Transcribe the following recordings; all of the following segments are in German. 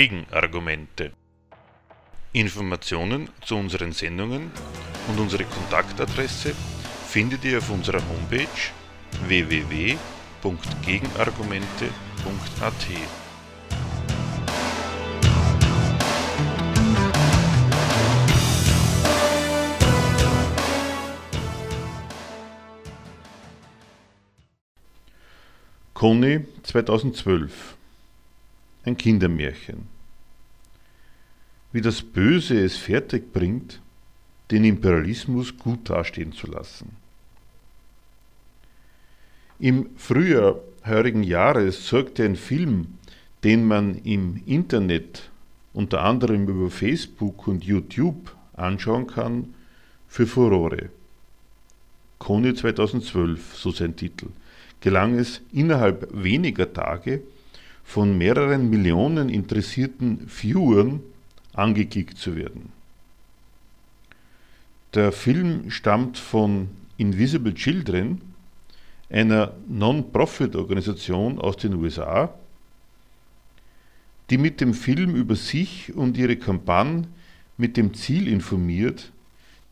Gegenargumente. Informationen zu unseren Sendungen und unsere Kontaktadresse findet ihr auf unserer Homepage www.gegenargumente.at. Conny 2012 Ein Kindermärchen Wie das Böse es fertig bringt, den Imperialismus gut dastehen zu lassen. Im Frühjahr heurigen Jahres sorgte ein Film, den man im Internet unter anderem über Facebook und YouTube anschauen kann, für Furore. Conny 2012, so sein Titel gelang es innerhalb weniger Tage von mehreren Millionen interessierten Viewern angeklickt zu werden. Der Film stammt von Invisible Children, einer Non-Profit-Organisation aus den USA, die mit dem Film über sich und ihre Kampagne mit dem Ziel informiert,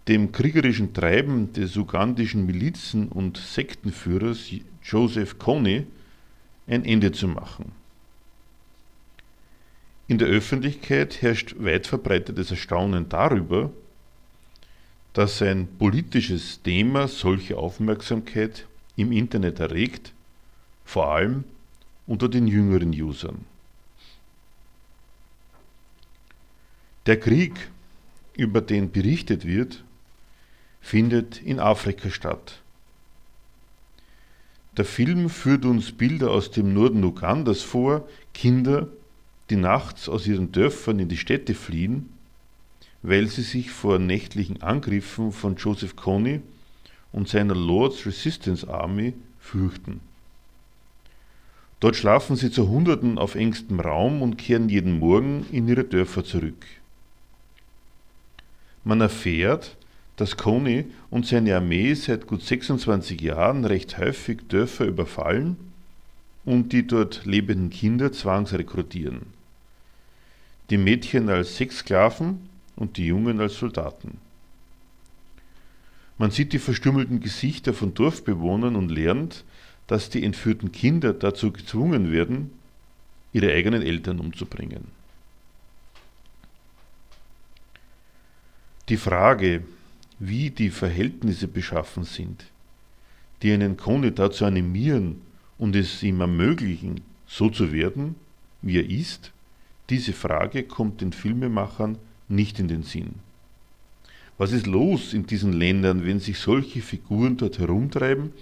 dem kriegerischen Treiben des ugandischen Milizen- und Sektenführers Joseph Kony ein Ende zu machen. In der Öffentlichkeit herrscht weit verbreitetes Erstaunen darüber, dass ein politisches Thema solche Aufmerksamkeit im Internet erregt, vor allem unter den jüngeren Usern. Der Krieg, über den berichtet wird, findet in Afrika statt. Der Film führt uns Bilder aus dem Norden Ugandas vor, Kinder, die nachts aus ihren Dörfern in die Städte fliehen, weil sie sich vor nächtlichen Angriffen von Joseph Kony und seiner Lords Resistance Army fürchten. Dort schlafen sie zu Hunderten auf engstem Raum und kehren jeden Morgen in ihre Dörfer zurück. Man erfährt, dass Coney und seine Armee seit gut 26 Jahren recht häufig Dörfer überfallen und die dort lebenden Kinder zwangsrekrutieren. Die Mädchen als Sexsklaven und die Jungen als Soldaten. Man sieht die verstümmelten Gesichter von Dorfbewohnern und lernt, dass die entführten Kinder dazu gezwungen werden, ihre eigenen Eltern umzubringen. Die Frage, wie die Verhältnisse beschaffen sind, die einen Conny dazu animieren und es ihm ermöglichen, so zu werden, wie er ist, diese Frage kommt den Filmemachern nicht in den Sinn. Was ist los in diesen Ländern, wenn sich solche Figuren dort herumtreiben?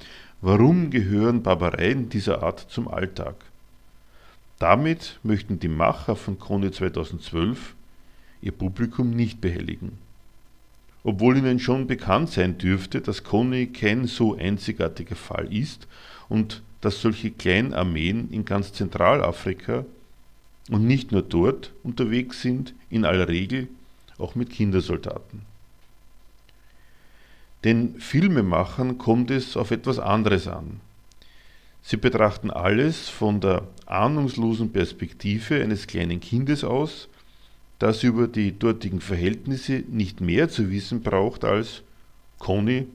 Warum gehören Barbareien dieser Art zum Alltag? Damit möchten die Macher von Krone 2012 ihr Publikum nicht behelligen obwohl ihnen schon bekannt sein dürfte, dass Conny kein so einzigartiger Fall ist und dass solche Kleinarmeen in ganz Zentralafrika und nicht nur dort unterwegs sind, in aller Regel auch mit Kindersoldaten. Den Filmemachern kommt es auf etwas anderes an. Sie betrachten alles von der ahnungslosen Perspektive eines kleinen Kindes aus, das über die dortigen Verhältnisse nicht mehr zu wissen braucht als Conny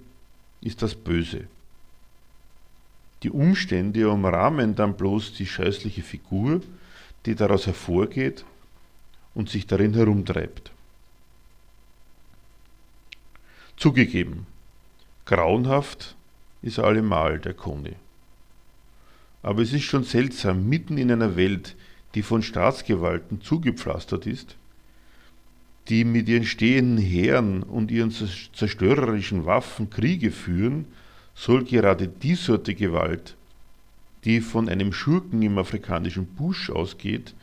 ist das Böse. Die Umstände umrahmen dann bloß die scheußliche Figur, die daraus hervorgeht und sich darin herumtreibt. Zugegeben, grauenhaft ist allemal der Conny. Aber es ist schon seltsam, mitten in einer Welt, die von Staatsgewalten zugepflastert ist, die mit ihren stehenden Heeren und ihren zerstörerischen Waffen Kriege führen, soll gerade die Sorte Gewalt, die von einem Schurken im afrikanischen Busch ausgeht,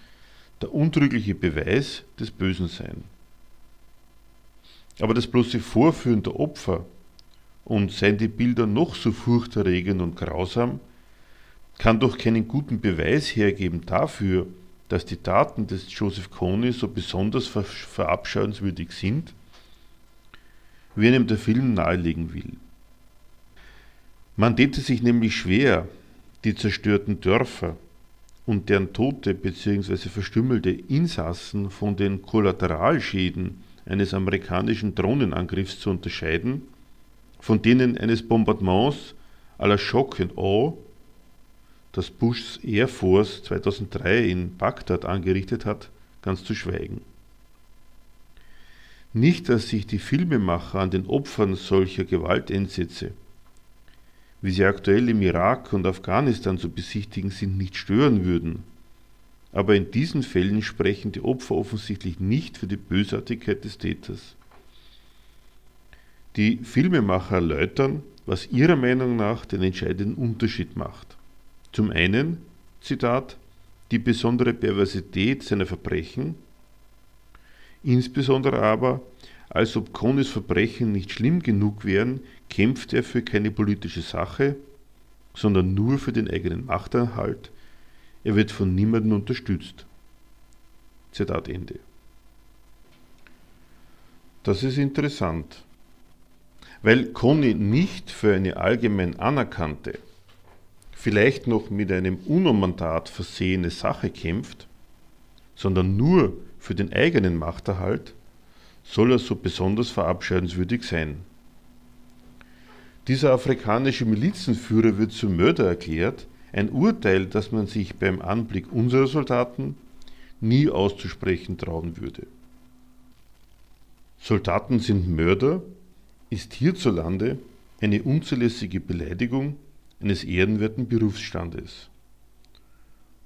der untrügliche Beweis des Bösen sein. Aber das bloße Vorführen der Opfer und seien die Bilder noch so furchterregend und grausam, kann doch keinen guten Beweis hergeben dafür, dass die Taten des Joseph Kony so besonders ver verabscheuenswürdig sind, wie einem der Film nahelegen will. Man täte sich nämlich schwer, die zerstörten Dörfer und deren tote bzw. verstümmelte Insassen von den Kollateralschäden eines amerikanischen Drohnenangriffs zu unterscheiden, von denen eines Bombardements à la Shock and Awe, das Bushs Air Force 2003 in Bagdad angerichtet hat, ganz zu schweigen. Nicht, dass sich die Filmemacher an den Opfern solcher Gewalteinsätze wie sie aktuell im Irak und Afghanistan zu besichtigen sind, nicht stören würden. Aber in diesen Fällen sprechen die Opfer offensichtlich nicht für die Bösartigkeit des Täters. Die Filmemacher erläutern, was ihrer Meinung nach den entscheidenden Unterschied macht. Zum einen, Zitat, die besondere Perversität seiner Verbrechen, insbesondere aber als ob Konis Verbrechen nicht schlimm genug wären, kämpft er für keine politische Sache, sondern nur für den eigenen Machterhalt. Er wird von niemandem unterstützt. Zitat Ende. Das ist interessant, weil Conny nicht für eine allgemein anerkannte, vielleicht noch mit einem UNO-Mandat versehene Sache kämpft, sondern nur für den eigenen Machterhalt, soll er so besonders verabscheuenswürdig sein. Dieser afrikanische Milizenführer wird zum Mörder erklärt, ein Urteil, das man sich beim Anblick unserer Soldaten nie auszusprechen trauen würde. Soldaten sind Mörder ist hierzulande eine unzulässige Beleidigung eines ehrenwerten Berufsstandes.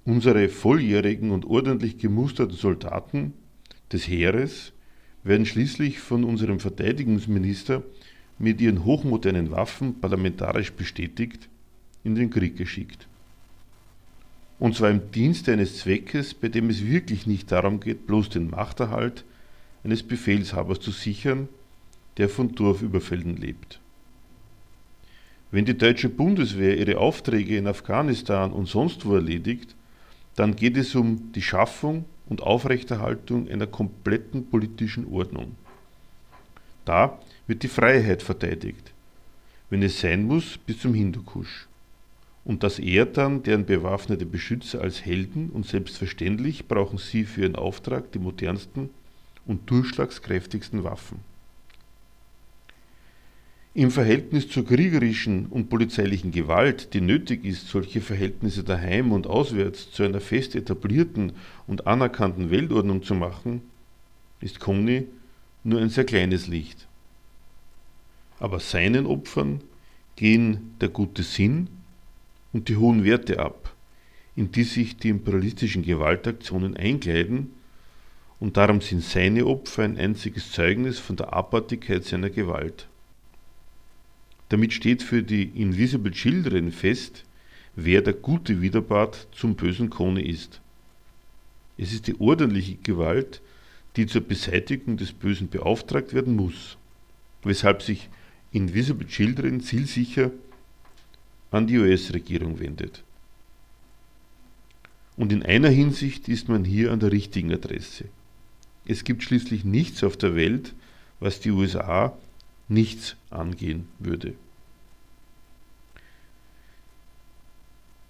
Unsere volljährigen und ordentlich gemusterten Soldaten des Heeres werden schließlich von unserem Verteidigungsminister mit ihren hochmodernen Waffen parlamentarisch bestätigt in den Krieg geschickt. Und zwar im Dienste eines Zweckes, bei dem es wirklich nicht darum geht, bloß den Machterhalt eines Befehlshabers zu sichern, der von Dorfüberfällen lebt. Wenn die deutsche Bundeswehr ihre Aufträge in Afghanistan und sonst wo erledigt, dann geht es um die Schaffung und Aufrechterhaltung einer kompletten politischen Ordnung. Da wird die Freiheit verteidigt, wenn es sein muss, bis zum Hindukusch. Und das ehrt dann deren bewaffnete Beschützer als Helden und selbstverständlich brauchen sie für ihren Auftrag die modernsten und durchschlagskräftigsten Waffen. Im Verhältnis zur kriegerischen und polizeilichen Gewalt, die nötig ist, solche Verhältnisse daheim und auswärts zu einer fest etablierten und anerkannten Weltordnung zu machen, ist Conny nur ein sehr kleines Licht. Aber seinen Opfern gehen der gute Sinn und die hohen Werte ab, in die sich die imperialistischen Gewaltaktionen einkleiden, und darum sind seine Opfer ein einziges Zeugnis von der Abartigkeit seiner Gewalt. Damit steht für die Invisible Children fest, wer der gute Widerpart zum bösen Kone ist. Es ist die ordentliche Gewalt, die zur Beseitigung des Bösen beauftragt werden muss, weshalb sich Invisible Children zielsicher an die US-Regierung wendet. Und in einer Hinsicht ist man hier an der richtigen Adresse. Es gibt schließlich nichts auf der Welt, was die USA nichts angehen würde.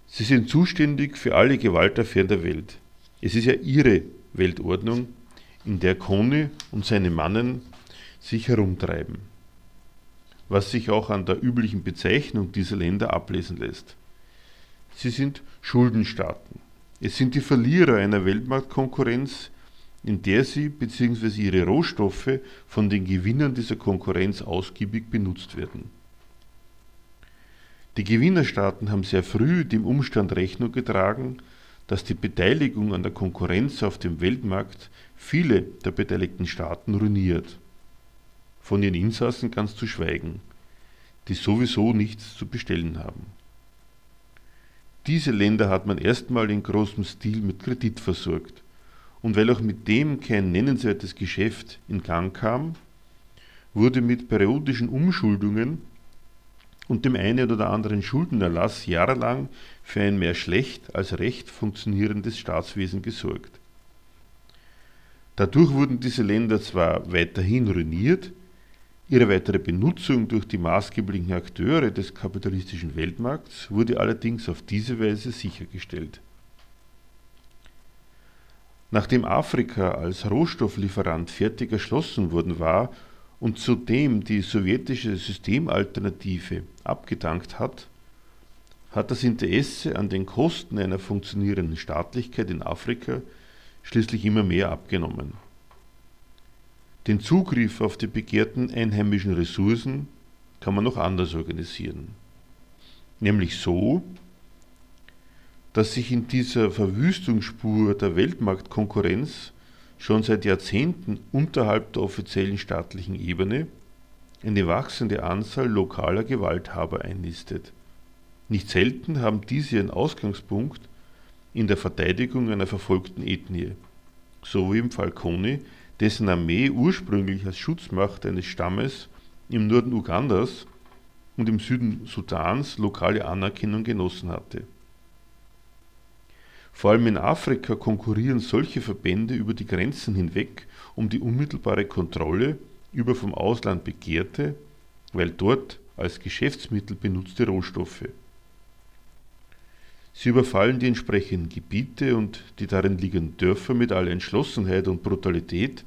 Sie sind zuständig für alle Gewaltaffären der Welt. Es ist ja ihre Weltordnung, in der Kone und seine Mannen sich herumtreiben, was sich auch an der üblichen Bezeichnung dieser Länder ablesen lässt. Sie sind Schuldenstaaten. Es sind die Verlierer einer Weltmarktkonkurrenz, in der sie bzw. ihre Rohstoffe von den Gewinnern dieser Konkurrenz ausgiebig benutzt werden. Die Gewinnerstaaten haben sehr früh dem Umstand Rechnung getragen, dass die Beteiligung an der Konkurrenz auf dem Weltmarkt viele der beteiligten Staaten ruiniert. Von ihren Insassen ganz zu schweigen, die sowieso nichts zu bestellen haben. Diese Länder hat man erstmal in großem Stil mit Kredit versorgt und weil auch mit dem kein nennenswertes Geschäft in Gang kam, wurde mit periodischen Umschuldungen und dem einen oder anderen Schuldenerlass jahrelang für ein mehr schlecht als recht funktionierendes Staatswesen gesorgt. Dadurch wurden diese Länder zwar weiterhin ruiniert, ihre weitere Benutzung durch die maßgeblichen Akteure des kapitalistischen Weltmarkts wurde allerdings auf diese Weise sichergestellt. Nachdem Afrika als Rohstofflieferant fertig erschlossen worden war und zudem die sowjetische Systemalternative abgedankt hat, hat das Interesse an den Kosten einer funktionierenden Staatlichkeit in Afrika schließlich immer mehr abgenommen. Den Zugriff auf die begehrten einheimischen Ressourcen kann man noch anders organisieren. Nämlich so, dass sich in dieser Verwüstungsspur der Weltmarktkonkurrenz schon seit Jahrzehnten unterhalb der offiziellen staatlichen Ebene eine wachsende Anzahl lokaler Gewalthaber einnistet. Nicht selten haben diese ihren Ausgangspunkt in der Verteidigung einer verfolgten Ethnie, so wie im Fall Kony, dessen Armee ursprünglich als Schutzmacht eines Stammes im Norden Ugandas und im Süden Sudans lokale Anerkennung genossen hatte. Vor allem in Afrika konkurrieren solche Verbände über die Grenzen hinweg um die unmittelbare Kontrolle über vom Ausland begehrte, weil dort als Geschäftsmittel benutzte Rohstoffe. Sie überfallen die entsprechenden Gebiete und die darin liegenden Dörfer mit aller Entschlossenheit und Brutalität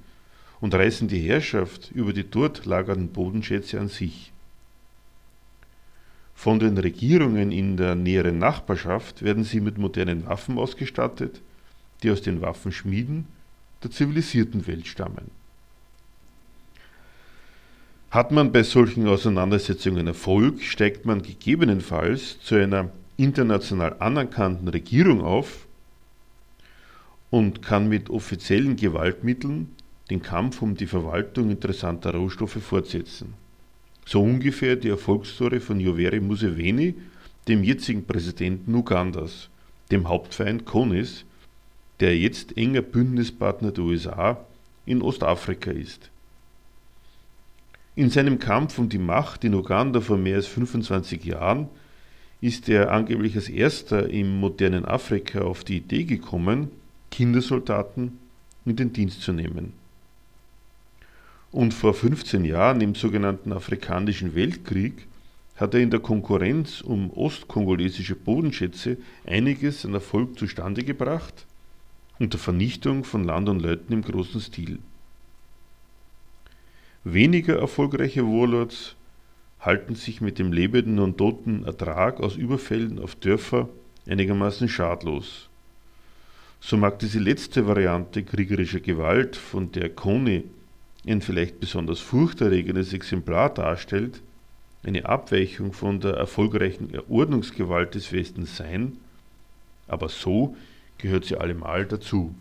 und reißen die Herrschaft über die dort lagernden Bodenschätze an sich. Von den Regierungen in der näheren Nachbarschaft werden sie mit modernen Waffen ausgestattet, die aus den Waffenschmieden der zivilisierten Welt stammen. Hat man bei solchen Auseinandersetzungen Erfolg, steigt man gegebenenfalls zu einer international anerkannten Regierung auf und kann mit offiziellen Gewaltmitteln den Kampf um die Verwaltung interessanter Rohstoffe fortsetzen. So ungefähr die Erfolgsstory von Yoweri Museveni, dem jetzigen Präsidenten Ugandas, dem Hauptfeind Konis, der jetzt enger Bündnispartner der USA in Ostafrika ist. In seinem Kampf um die Macht in Uganda vor mehr als 25 Jahren ist er angeblich als erster im modernen Afrika auf die Idee gekommen, Kindersoldaten in den Dienst zu nehmen. Und vor 15 Jahren im sogenannten Afrikanischen Weltkrieg hat er in der Konkurrenz um ostkongolesische Bodenschätze einiges an Erfolg zustande gebracht unter Vernichtung von Land und Leuten im großen Stil. Weniger erfolgreiche Warlords halten sich mit dem lebenden und toten Ertrag aus Überfällen auf Dörfer einigermaßen schadlos. So mag diese letzte Variante kriegerischer Gewalt, von der Kony ein vielleicht besonders furchterregendes Exemplar darstellt, eine Abweichung von der erfolgreichen Ordnungsgewalt des Westens sein, aber so gehört sie allemal dazu.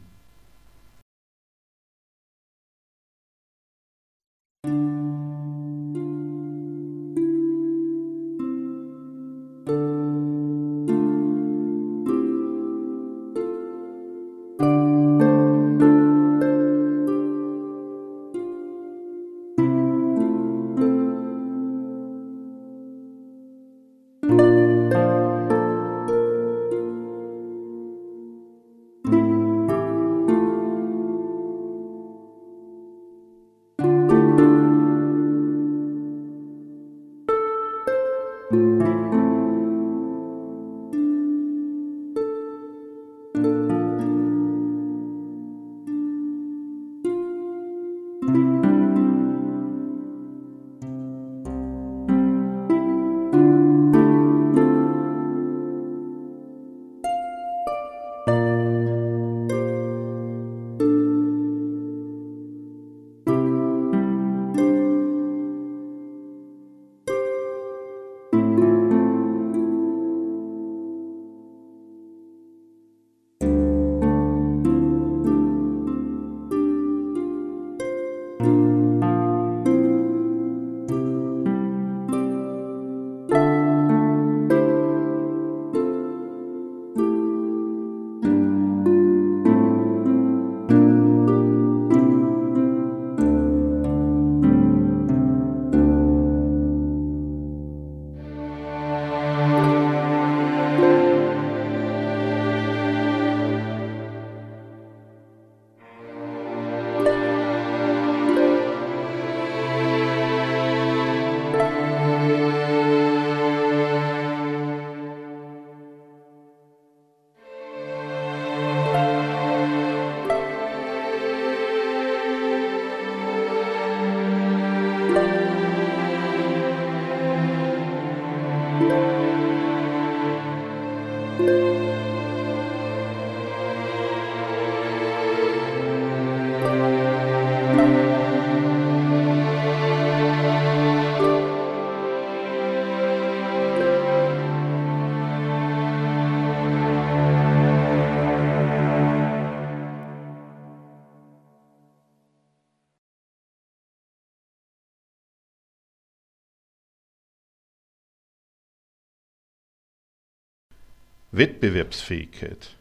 Wettbewerbsfähigkeit.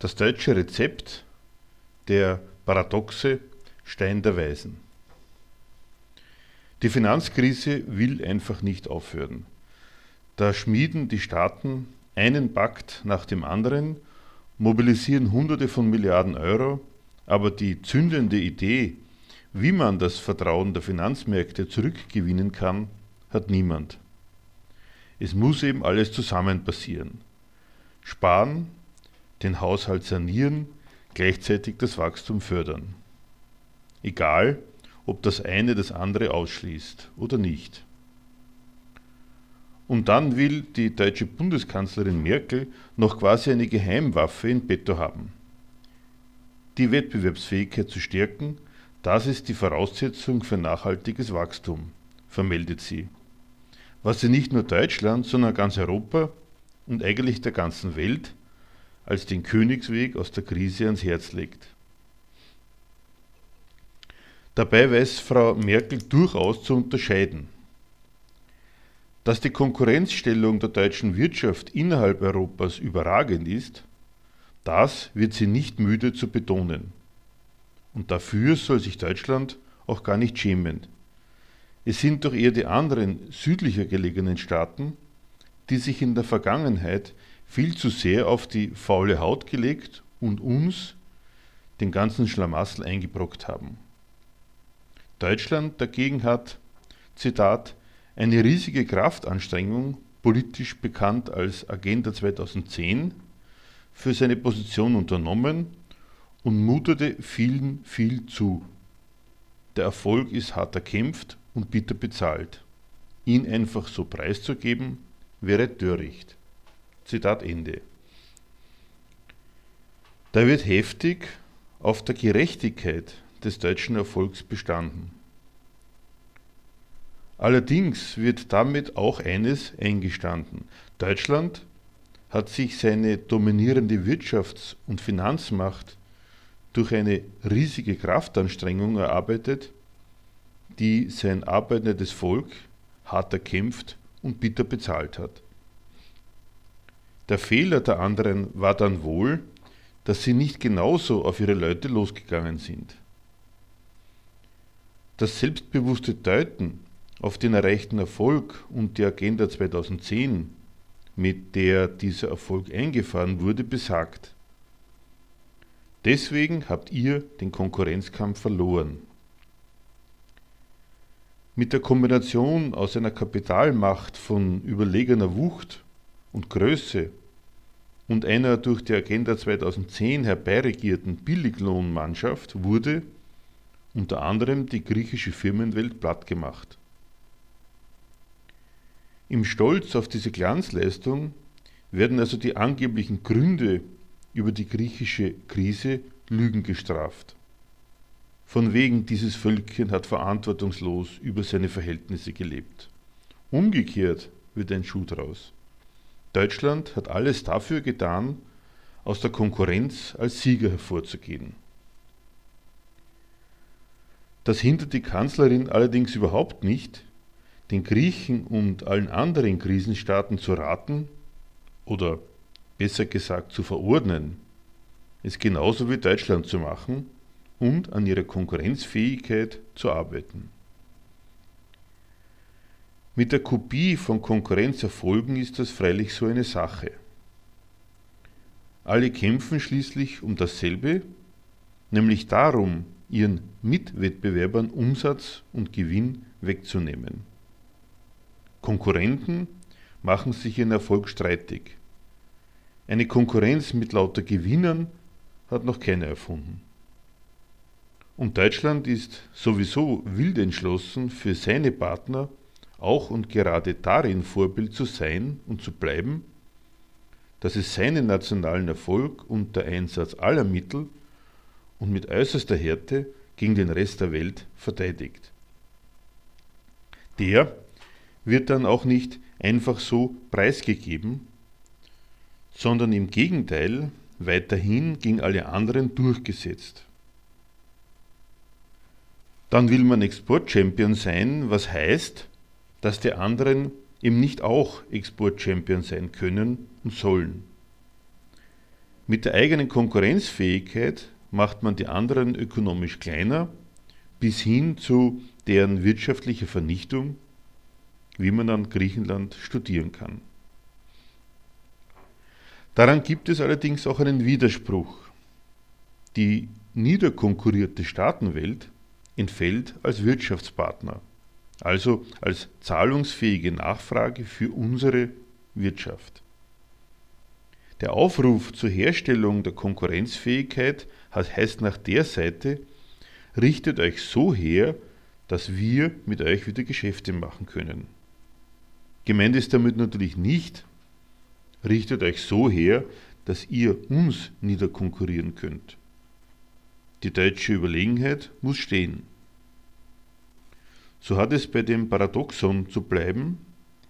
Das deutsche Rezept, der paradoxe Stein der Weisen. Die Finanzkrise will einfach nicht aufhören. Da schmieden die Staaten einen Pakt nach dem anderen, mobilisieren Hunderte von Milliarden Euro, aber die zündende Idee, wie man das Vertrauen der Finanzmärkte zurückgewinnen kann, hat niemand. Es muss eben alles zusammen passieren. Sparen, den Haushalt sanieren, gleichzeitig das Wachstum fördern. Egal, ob das eine das andere ausschließt oder nicht. Und dann will die deutsche Bundeskanzlerin Merkel noch quasi eine Geheimwaffe in petto haben. Die Wettbewerbsfähigkeit zu stärken, das ist die Voraussetzung für nachhaltiges Wachstum, vermeldet sie. Was sie nicht nur Deutschland, sondern ganz Europa und eigentlich der ganzen Welt als den Königsweg aus der Krise ans Herz legt. Dabei weiß Frau Merkel durchaus zu unterscheiden. Dass die Konkurrenzstellung der deutschen Wirtschaft innerhalb Europas überragend ist, das wird sie nicht müde zu betonen. Und dafür soll sich Deutschland auch gar nicht schämen. Es sind doch eher die anderen südlicher gelegenen Staaten, die sich in der Vergangenheit viel zu sehr auf die faule Haut gelegt und uns den ganzen Schlamassel eingebrockt haben. Deutschland dagegen hat, Zitat, eine riesige Kraftanstrengung, politisch bekannt als Agenda 2010, für seine Position unternommen und mutete vielen viel zu. Der Erfolg ist hart erkämpft und bitter bezahlt. Ihn einfach so preiszugeben, wäre töricht. Zitat Ende. Da wird heftig auf der Gerechtigkeit des deutschen Erfolgs bestanden. Allerdings wird damit auch eines eingestanden. Deutschland hat sich seine dominierende Wirtschafts- und Finanzmacht durch eine riesige Kraftanstrengung erarbeitet, die sein arbeitendes Volk hart erkämpft und bitter bezahlt hat. Der Fehler der anderen war dann wohl, dass sie nicht genauso auf ihre Leute losgegangen sind. Das selbstbewusste Deuten auf den erreichten Erfolg und die Agenda 2010, mit der dieser Erfolg eingefahren wurde, besagt. Deswegen habt ihr den Konkurrenzkampf verloren. Mit der Kombination aus einer Kapitalmacht von überlegener Wucht und Größe und einer durch die Agenda 2010 herbeiregierten Billiglohnmannschaft wurde unter anderem die griechische Firmenwelt plattgemacht. Im Stolz auf diese Glanzleistung werden also die angeblichen Gründe über die griechische Krise Lügen gestraft. Von wegen dieses Völkchen hat verantwortungslos über seine Verhältnisse gelebt. Umgekehrt wird ein Schuh draus. Deutschland hat alles dafür getan, aus der Konkurrenz als Sieger hervorzugehen. Das hindert die Kanzlerin allerdings überhaupt nicht, den Griechen und allen anderen Krisenstaaten zu raten oder besser gesagt zu verordnen, es genauso wie Deutschland zu machen und an ihrer Konkurrenzfähigkeit zu arbeiten. Mit der Kopie von Konkurrenzerfolgen ist das freilich so eine Sache. Alle kämpfen schließlich um dasselbe, nämlich darum, ihren Mitwettbewerbern Umsatz und Gewinn wegzunehmen. Konkurrenten machen sich ihren Erfolg streitig. Eine Konkurrenz mit lauter Gewinnern hat noch keiner erfunden. Und Deutschland ist sowieso wild entschlossen, für seine Partner auch und gerade darin Vorbild zu sein und zu bleiben, dass es seinen nationalen Erfolg und der Einsatz aller Mittel und mit äußerster Härte gegen den Rest der Welt verteidigt. Der wird dann auch nicht einfach so preisgegeben, sondern im Gegenteil weiterhin gegen alle anderen durchgesetzt. Dann will man Export-Champion sein, was heißt, dass die anderen eben nicht auch Export-Champion sein können und sollen. Mit der eigenen Konkurrenzfähigkeit macht man die anderen ökonomisch kleiner bis hin zu deren wirtschaftlicher Vernichtung, wie man an Griechenland studieren kann. Daran gibt es allerdings auch einen Widerspruch. Die niederkonkurrierte Staatenwelt entfällt als Wirtschaftspartner, also als zahlungsfähige Nachfrage für unsere Wirtschaft. Der Aufruf zur Herstellung der Konkurrenzfähigkeit heißt nach der Seite, richtet euch so her, dass wir mit euch wieder Geschäfte machen können. Gemeint ist damit natürlich nicht, richtet euch so her, dass ihr uns niederkonkurrieren könnt. Die deutsche Überlegenheit muss stehen. So hat es bei dem Paradoxon zu bleiben,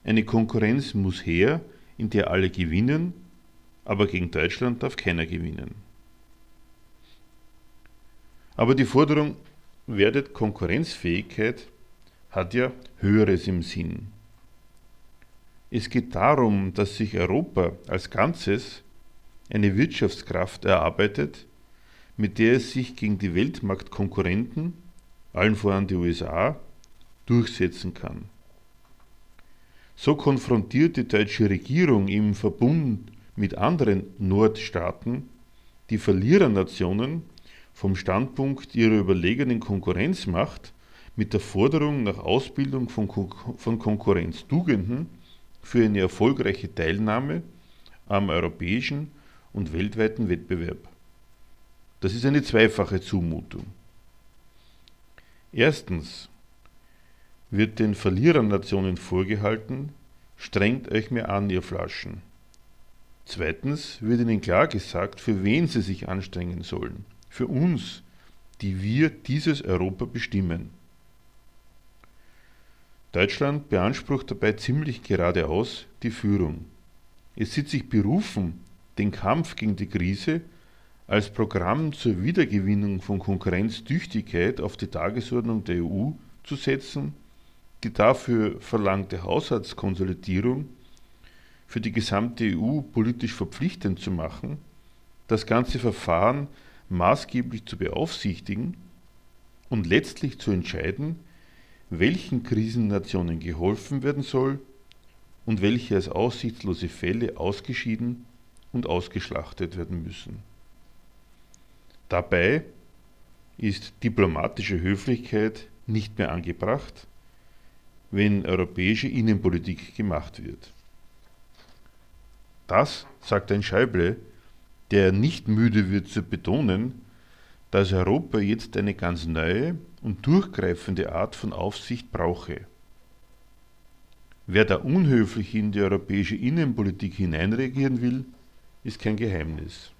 eine Konkurrenz muss her, in der alle gewinnen aber gegen Deutschland darf keiner gewinnen. Aber die Forderung werdet Konkurrenzfähigkeit hat ja Höheres im Sinn. Es geht darum, dass sich Europa als Ganzes eine Wirtschaftskraft erarbeitet, mit der es sich gegen die Weltmarktkonkurrenten, allen voran die USA, durchsetzen kann. So konfrontiert die deutsche Regierung im Verbund mit anderen Nordstaaten die Verlierernationen vom Standpunkt ihrer überlegenen Konkurrenzmacht mit der Forderung nach Ausbildung von, Kon von Konkurrenztugenden für eine erfolgreiche Teilnahme am europäischen und weltweiten Wettbewerb. Das ist eine zweifache Zumutung. Erstens wird den Verlierernationen vorgehalten, strengt euch mehr an, ihr Flaschen. Zweitens wird ihnen klar gesagt, für wen sie sich anstrengen sollen. Für uns, die wir dieses Europa bestimmen. Deutschland beansprucht dabei ziemlich geradeaus die Führung. Es sieht sich berufen, den Kampf gegen die Krise als Programm zur Wiedergewinnung von Konkurrenztüchtigkeit auf die Tagesordnung der EU zu setzen, die dafür verlangte Haushaltskonsolidierung für die gesamte EU politisch verpflichtend zu machen, das ganze Verfahren maßgeblich zu beaufsichtigen und letztlich zu entscheiden, welchen Krisennationen geholfen werden soll und welche als aussichtslose Fälle ausgeschieden und ausgeschlachtet werden müssen. Dabei ist diplomatische Höflichkeit nicht mehr angebracht, wenn europäische Innenpolitik gemacht wird. Das, sagt ein Schäuble, der nicht müde wird zu betonen, dass Europa jetzt eine ganz neue und durchgreifende Art von Aufsicht brauche. Wer da unhöflich in die europäische Innenpolitik hineinreagieren will, ist kein Geheimnis.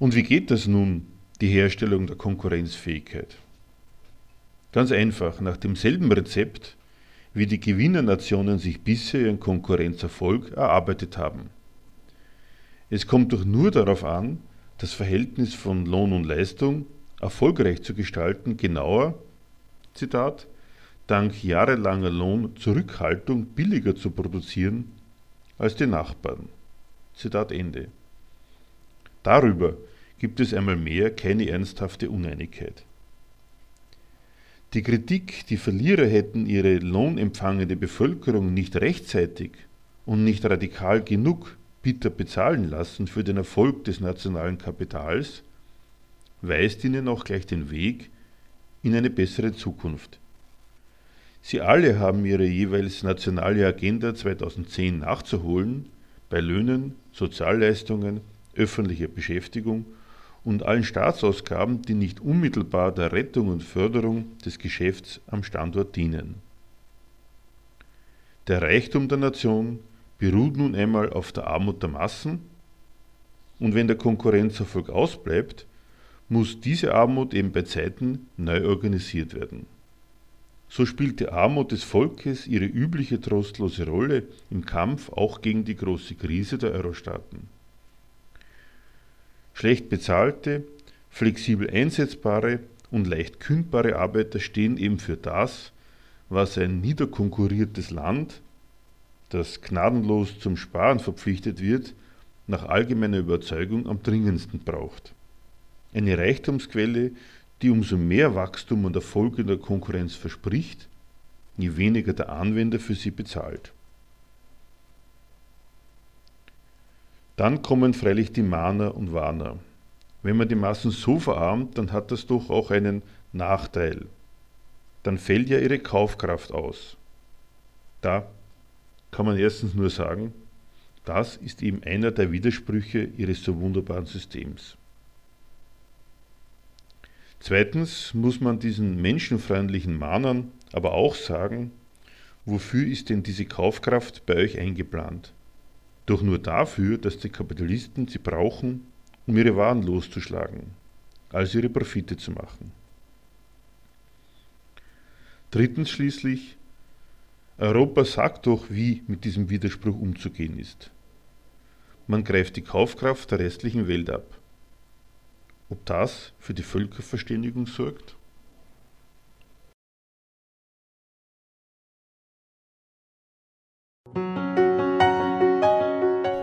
Und wie geht das nun, die Herstellung der Konkurrenzfähigkeit? Ganz einfach, nach demselben Rezept, wie die Gewinnernationen sich bisher ihren Konkurrenzerfolg erarbeitet haben. Es kommt doch nur darauf an, das Verhältnis von Lohn und Leistung erfolgreich zu gestalten, genauer, Zitat, dank jahrelanger Lohnzurückhaltung billiger zu produzieren als die Nachbarn. Zitat Ende. Darüber gibt es einmal mehr keine ernsthafte Uneinigkeit. Die Kritik, die Verlierer hätten ihre lohnempfangende Bevölkerung nicht rechtzeitig und nicht radikal genug bitter bezahlen lassen für den Erfolg des nationalen Kapitals, weist ihnen auch gleich den Weg in eine bessere Zukunft. Sie alle haben ihre jeweils nationale Agenda 2010 nachzuholen bei Löhnen, Sozialleistungen, öffentlicher Beschäftigung und allen Staatsausgaben, die nicht unmittelbar der Rettung und Förderung des Geschäfts am Standort dienen. Der Reichtum der Nation beruht nun einmal auf der Armut der Massen, und wenn der Konkurrenzerfolg ausbleibt, muss diese Armut eben bei Zeiten neu organisiert werden. So spielt die Armut des Volkes ihre übliche trostlose Rolle im Kampf auch gegen die große Krise der Eurostaaten. Schlecht bezahlte, flexibel einsetzbare und leicht kündbare Arbeiter stehen eben für das, was ein niederkonkurriertes Land das gnadenlos zum Sparen verpflichtet wird, nach allgemeiner Überzeugung am dringendsten braucht. Eine Reichtumsquelle, die umso mehr Wachstum und Erfolg in der Konkurrenz verspricht, je weniger der Anwender für sie bezahlt. Dann kommen freilich die Mahner und Warner. Wenn man die Massen so verarmt, dann hat das doch auch einen Nachteil. Dann fällt ja ihre Kaufkraft aus. Da kann man erstens nur sagen, das ist eben einer der Widersprüche ihres so wunderbaren Systems. Zweitens muss man diesen menschenfreundlichen Mahnern aber auch sagen, wofür ist denn diese Kaufkraft bei euch eingeplant? Doch nur dafür, dass die Kapitalisten sie brauchen, um ihre Waren loszuschlagen, also ihre Profite zu machen. Drittens schließlich, Europa sagt doch, wie mit diesem Widerspruch umzugehen ist. Man greift die Kaufkraft der restlichen Welt ab. Ob das für die Völkerverständigung sorgt?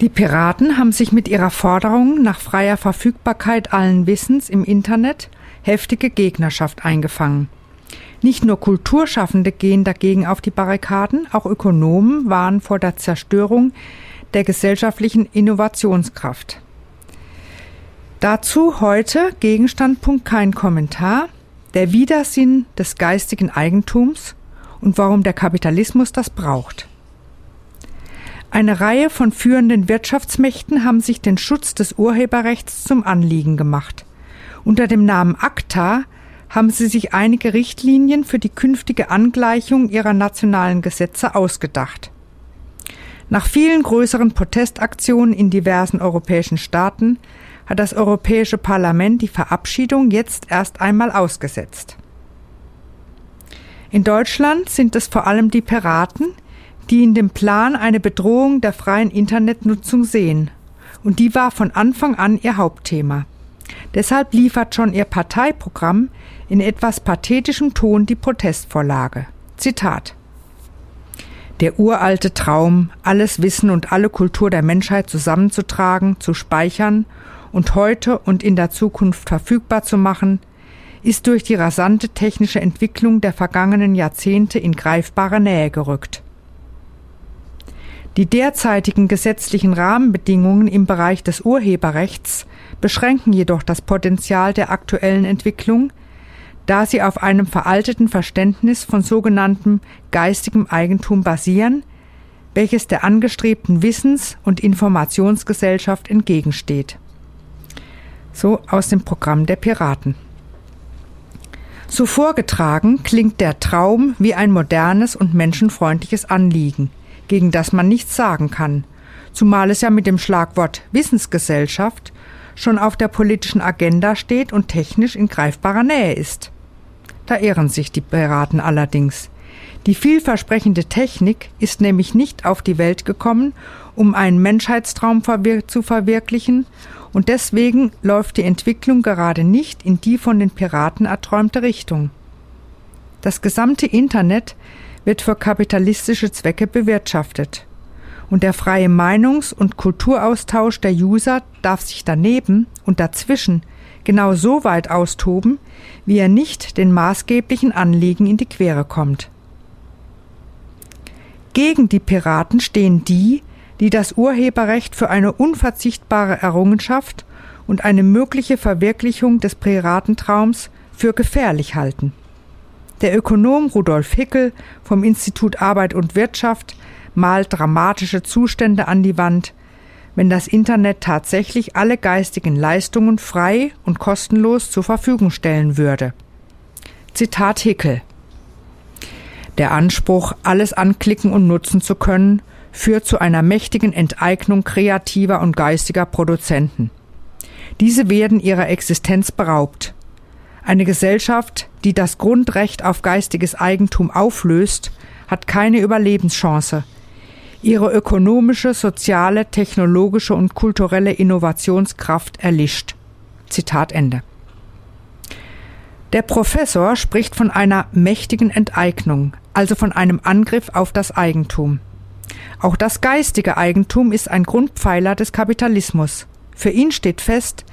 Die Piraten haben sich mit ihrer Forderung nach freier Verfügbarkeit allen Wissens im Internet heftige Gegnerschaft eingefangen. Nicht nur Kulturschaffende gehen dagegen auf die Barrikaden, auch Ökonomen warnen vor der Zerstörung der gesellschaftlichen Innovationskraft. Dazu heute Gegenstandpunkt kein Kommentar, der Widersinn des geistigen Eigentums und warum der Kapitalismus das braucht. Eine Reihe von führenden Wirtschaftsmächten haben sich den Schutz des Urheberrechts zum Anliegen gemacht. Unter dem Namen ACTA haben sie sich einige Richtlinien für die künftige Angleichung ihrer nationalen Gesetze ausgedacht. Nach vielen größeren Protestaktionen in diversen europäischen Staaten hat das Europäische Parlament die Verabschiedung jetzt erst einmal ausgesetzt. In Deutschland sind es vor allem die Piraten, die in dem Plan eine Bedrohung der freien Internetnutzung sehen. Und die war von Anfang an ihr Hauptthema. Deshalb liefert schon ihr Parteiprogramm in etwas pathetischem Ton die Protestvorlage. Zitat Der uralte Traum, alles Wissen und alle Kultur der Menschheit zusammenzutragen, zu speichern und heute und in der Zukunft verfügbar zu machen, ist durch die rasante technische Entwicklung der vergangenen Jahrzehnte in greifbare Nähe gerückt. Die derzeitigen gesetzlichen Rahmenbedingungen im Bereich des Urheberrechts beschränken jedoch das Potenzial der aktuellen Entwicklung, da sie auf einem veralteten Verständnis von sogenanntem geistigem Eigentum basieren, welches der angestrebten Wissens- und Informationsgesellschaft entgegensteht. So aus dem Programm der Piraten. So vorgetragen klingt der Traum wie ein modernes und menschenfreundliches Anliegen – gegen das man nichts sagen kann, zumal es ja mit dem Schlagwort Wissensgesellschaft schon auf der politischen Agenda steht und technisch in greifbarer Nähe ist. Da irren sich die Piraten allerdings. Die vielversprechende Technik ist nämlich nicht auf die Welt gekommen, um einen Menschheitstraum verwir zu verwirklichen, und deswegen läuft die Entwicklung gerade nicht in die von den Piraten erträumte Richtung. Das gesamte Internet wird für kapitalistische Zwecke bewirtschaftet. Und der freie Meinungs- und Kulturaustausch der User darf sich daneben und dazwischen genau so weit austoben, wie er nicht den maßgeblichen Anliegen in die Quere kommt. Gegen die Piraten stehen die, die das Urheberrecht für eine unverzichtbare Errungenschaft und eine mögliche Verwirklichung des Piratentraums für gefährlich halten. Der Ökonom Rudolf Hickel vom Institut Arbeit und Wirtschaft malt dramatische Zustände an die Wand, wenn das Internet tatsächlich alle geistigen Leistungen frei und kostenlos zur Verfügung stellen würde. Zitat Hickel Der Anspruch, alles anklicken und nutzen zu können, führt zu einer mächtigen Enteignung kreativer und geistiger Produzenten. Diese werden ihrer Existenz beraubt. Eine Gesellschaft, die das Grundrecht auf geistiges Eigentum auflöst, hat keine Überlebenschance. Ihre ökonomische, soziale, technologische und kulturelle Innovationskraft erlischt. Zitat Ende. Der Professor spricht von einer mächtigen Enteignung, also von einem Angriff auf das Eigentum. Auch das geistige Eigentum ist ein Grundpfeiler des Kapitalismus. Für ihn steht fest,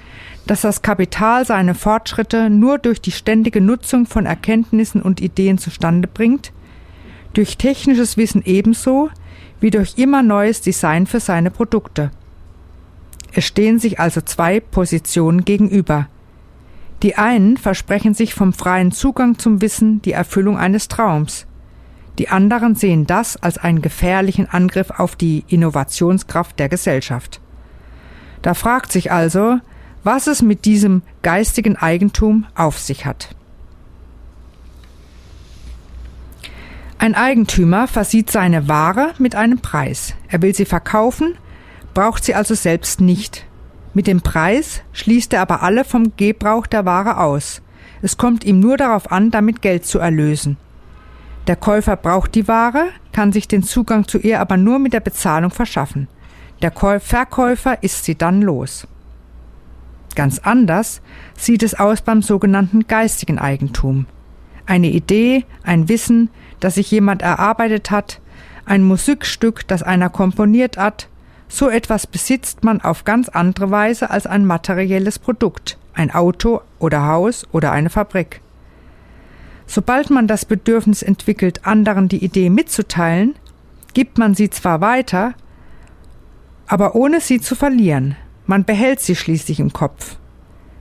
dass das Kapital seine Fortschritte nur durch die ständige Nutzung von Erkenntnissen und Ideen zustande bringt, durch technisches Wissen ebenso wie durch immer neues Design für seine Produkte. Es stehen sich also zwei Positionen gegenüber. Die einen versprechen sich vom freien Zugang zum Wissen die Erfüllung eines Traums. Die anderen sehen das als einen gefährlichen Angriff auf die Innovationskraft der Gesellschaft. Da fragt sich also, was es mit diesem geistigen Eigentum auf sich hat. Ein Eigentümer versieht seine Ware mit einem Preis. Er will sie verkaufen, braucht sie also selbst nicht. Mit dem Preis schließt er aber alle vom Gebrauch der Ware aus. Es kommt ihm nur darauf an, damit Geld zu erlösen. Der Käufer braucht die Ware, kann sich den Zugang zu ihr aber nur mit der Bezahlung verschaffen. Der Verkäufer ist sie dann los. Ganz anders sieht es aus beim sogenannten geistigen Eigentum. Eine Idee, ein Wissen, das sich jemand erarbeitet hat, ein Musikstück, das einer komponiert hat, so etwas besitzt man auf ganz andere Weise als ein materielles Produkt, ein Auto oder Haus oder eine Fabrik. Sobald man das Bedürfnis entwickelt, anderen die Idee mitzuteilen, gibt man sie zwar weiter, aber ohne sie zu verlieren. Man behält sie schließlich im Kopf.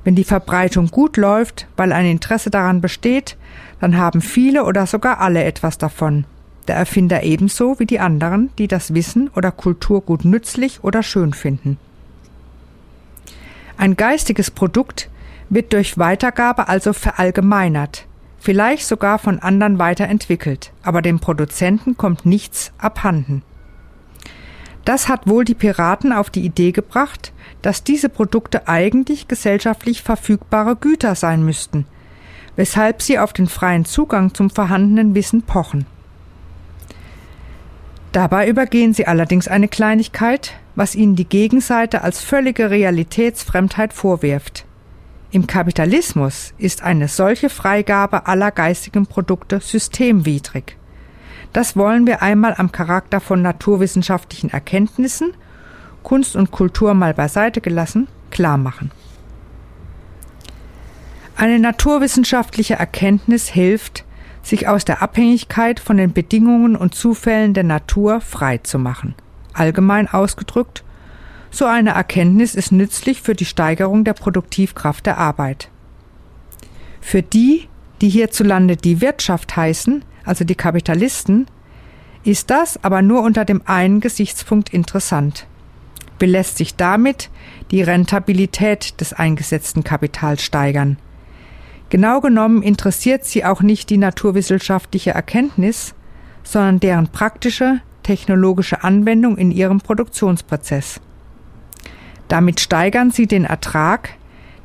Wenn die Verbreitung gut läuft, weil ein Interesse daran besteht, dann haben viele oder sogar alle etwas davon. Der Erfinder ebenso wie die anderen, die das Wissen oder Kultur gut nützlich oder schön finden. Ein geistiges Produkt wird durch Weitergabe also verallgemeinert, vielleicht sogar von anderen weiterentwickelt, aber dem Produzenten kommt nichts abhanden. Das hat wohl die Piraten auf die Idee gebracht, dass diese Produkte eigentlich gesellschaftlich verfügbare Güter sein müssten, weshalb sie auf den freien Zugang zum vorhandenen Wissen pochen. Dabei übergehen sie allerdings eine Kleinigkeit, was ihnen die Gegenseite als völlige Realitätsfremdheit vorwirft. Im Kapitalismus ist eine solche Freigabe aller geistigen Produkte systemwidrig. Das wollen wir einmal am Charakter von naturwissenschaftlichen Erkenntnissen Kunst und Kultur mal beiseite gelassen, klar machen. Eine naturwissenschaftliche Erkenntnis hilft, sich aus der Abhängigkeit von den Bedingungen und Zufällen der Natur frei zu machen. Allgemein ausgedrückt, so eine Erkenntnis ist nützlich für die Steigerung der Produktivkraft der Arbeit. Für die, die hierzulande die Wirtschaft heißen, also die Kapitalisten, ist das aber nur unter dem einen Gesichtspunkt interessant belässt sich damit die Rentabilität des eingesetzten Kapitals steigern. Genau genommen interessiert sie auch nicht die naturwissenschaftliche Erkenntnis, sondern deren praktische, technologische Anwendung in ihrem Produktionsprozess. Damit steigern sie den Ertrag,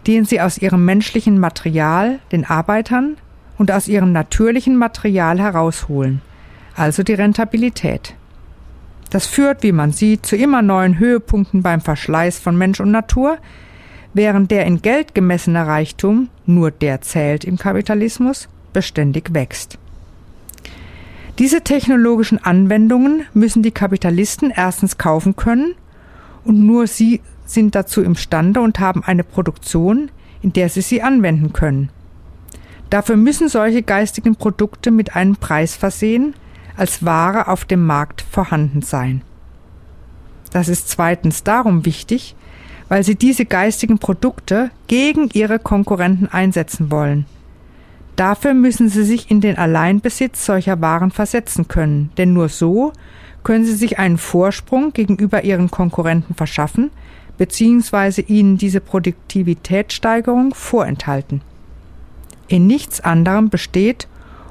den sie aus ihrem menschlichen Material, den Arbeitern, und aus ihrem natürlichen Material herausholen, also die Rentabilität. Das führt, wie man sieht, zu immer neuen Höhepunkten beim Verschleiß von Mensch und Natur, während der in Geld gemessene Reichtum, nur der zählt im Kapitalismus, beständig wächst. Diese technologischen Anwendungen müssen die Kapitalisten erstens kaufen können und nur sie sind dazu imstande und haben eine Produktion, in der sie sie anwenden können. Dafür müssen solche geistigen Produkte mit einem Preis versehen, als Ware auf dem Markt vorhanden sein. Das ist zweitens darum wichtig, weil sie diese geistigen Produkte gegen ihre Konkurrenten einsetzen wollen. Dafür müssen sie sich in den Alleinbesitz solcher Waren versetzen können, denn nur so können sie sich einen Vorsprung gegenüber ihren Konkurrenten verschaffen bzw. ihnen diese Produktivitätssteigerung vorenthalten. In nichts anderem besteht,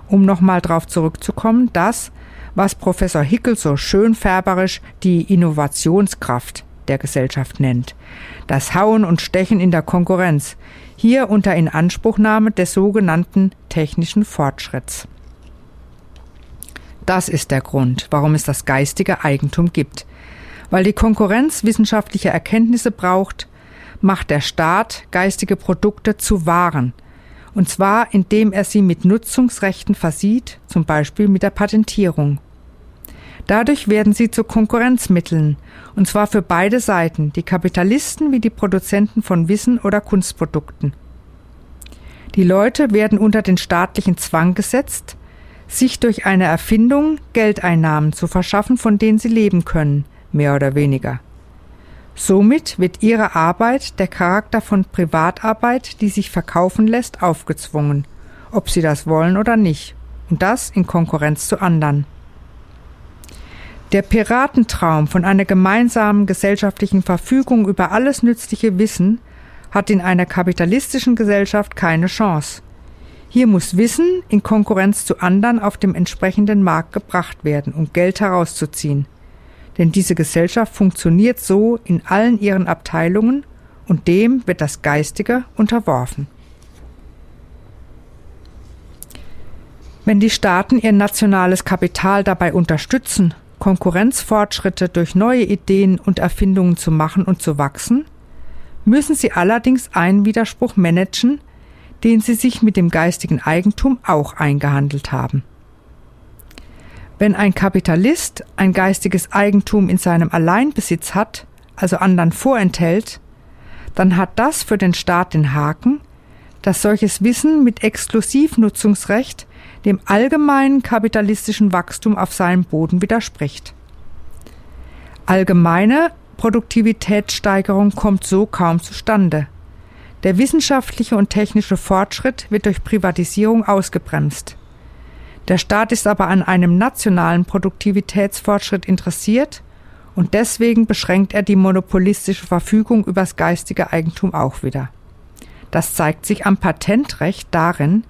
um nochmal darauf zurückzukommen, das, was Professor Hickel so schön färberisch die Innovationskraft der Gesellschaft nennt. Das Hauen und Stechen in der Konkurrenz, hier unter Inanspruchnahme des sogenannten technischen Fortschritts. Das ist der Grund, warum es das geistige Eigentum gibt. Weil die Konkurrenz wissenschaftliche Erkenntnisse braucht, macht der Staat geistige Produkte zu Waren, und zwar indem er sie mit Nutzungsrechten versieht, zum Beispiel mit der Patentierung. Dadurch werden sie zu Konkurrenzmitteln, und zwar für beide Seiten, die Kapitalisten wie die Produzenten von Wissen oder Kunstprodukten. Die Leute werden unter den staatlichen Zwang gesetzt, sich durch eine Erfindung Geldeinnahmen zu verschaffen, von denen sie leben können, mehr oder weniger. Somit wird ihre Arbeit der Charakter von Privatarbeit, die sich verkaufen lässt, aufgezwungen, ob sie das wollen oder nicht, und das in Konkurrenz zu anderen. Der Piratentraum von einer gemeinsamen gesellschaftlichen Verfügung über alles nützliche Wissen hat in einer kapitalistischen Gesellschaft keine Chance. Hier muss Wissen in Konkurrenz zu anderen auf dem entsprechenden Markt gebracht werden, um Geld herauszuziehen. Denn diese Gesellschaft funktioniert so in allen ihren Abteilungen und dem wird das Geistige unterworfen. Wenn die Staaten ihr nationales Kapital dabei unterstützen, Konkurrenzfortschritte durch neue Ideen und Erfindungen zu machen und zu wachsen, müssen sie allerdings einen Widerspruch managen, den sie sich mit dem geistigen Eigentum auch eingehandelt haben. Wenn ein Kapitalist ein geistiges Eigentum in seinem Alleinbesitz hat, also anderen vorenthält, dann hat das für den Staat den Haken, dass solches Wissen mit Exklusivnutzungsrecht dem allgemeinen kapitalistischen Wachstum auf seinem Boden widerspricht. Allgemeine Produktivitätssteigerung kommt so kaum zustande. Der wissenschaftliche und technische Fortschritt wird durch Privatisierung ausgebremst. Der Staat ist aber an einem nationalen Produktivitätsfortschritt interessiert und deswegen beschränkt er die monopolistische Verfügung übers geistige Eigentum auch wieder. Das zeigt sich am Patentrecht darin,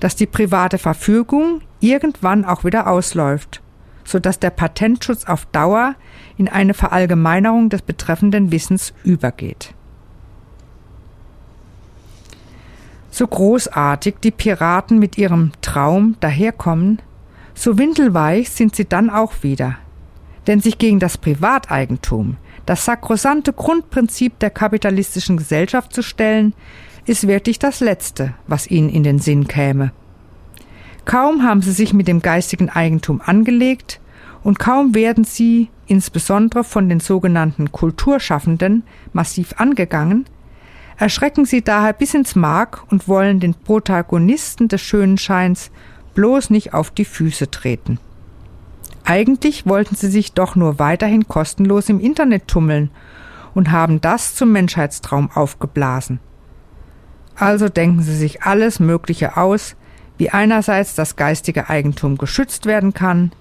dass die private Verfügung irgendwann auch wieder ausläuft, so dass der Patentschutz auf Dauer in eine Verallgemeinerung des betreffenden Wissens übergeht. So großartig die Piraten mit ihrem Traum daherkommen, so windelweich sind sie dann auch wieder. Denn sich gegen das Privateigentum, das sakrosante Grundprinzip der kapitalistischen Gesellschaft zu stellen, ist wirklich das Letzte, was ihnen in den Sinn käme. Kaum haben sie sich mit dem geistigen Eigentum angelegt und kaum werden sie, insbesondere von den sogenannten Kulturschaffenden, massiv angegangen, erschrecken sie daher bis ins Mark und wollen den Protagonisten des schönen Scheins bloß nicht auf die Füße treten. Eigentlich wollten sie sich doch nur weiterhin kostenlos im Internet tummeln und haben das zum Menschheitstraum aufgeblasen. Also denken sie sich alles Mögliche aus, wie einerseits das geistige Eigentum geschützt werden kann,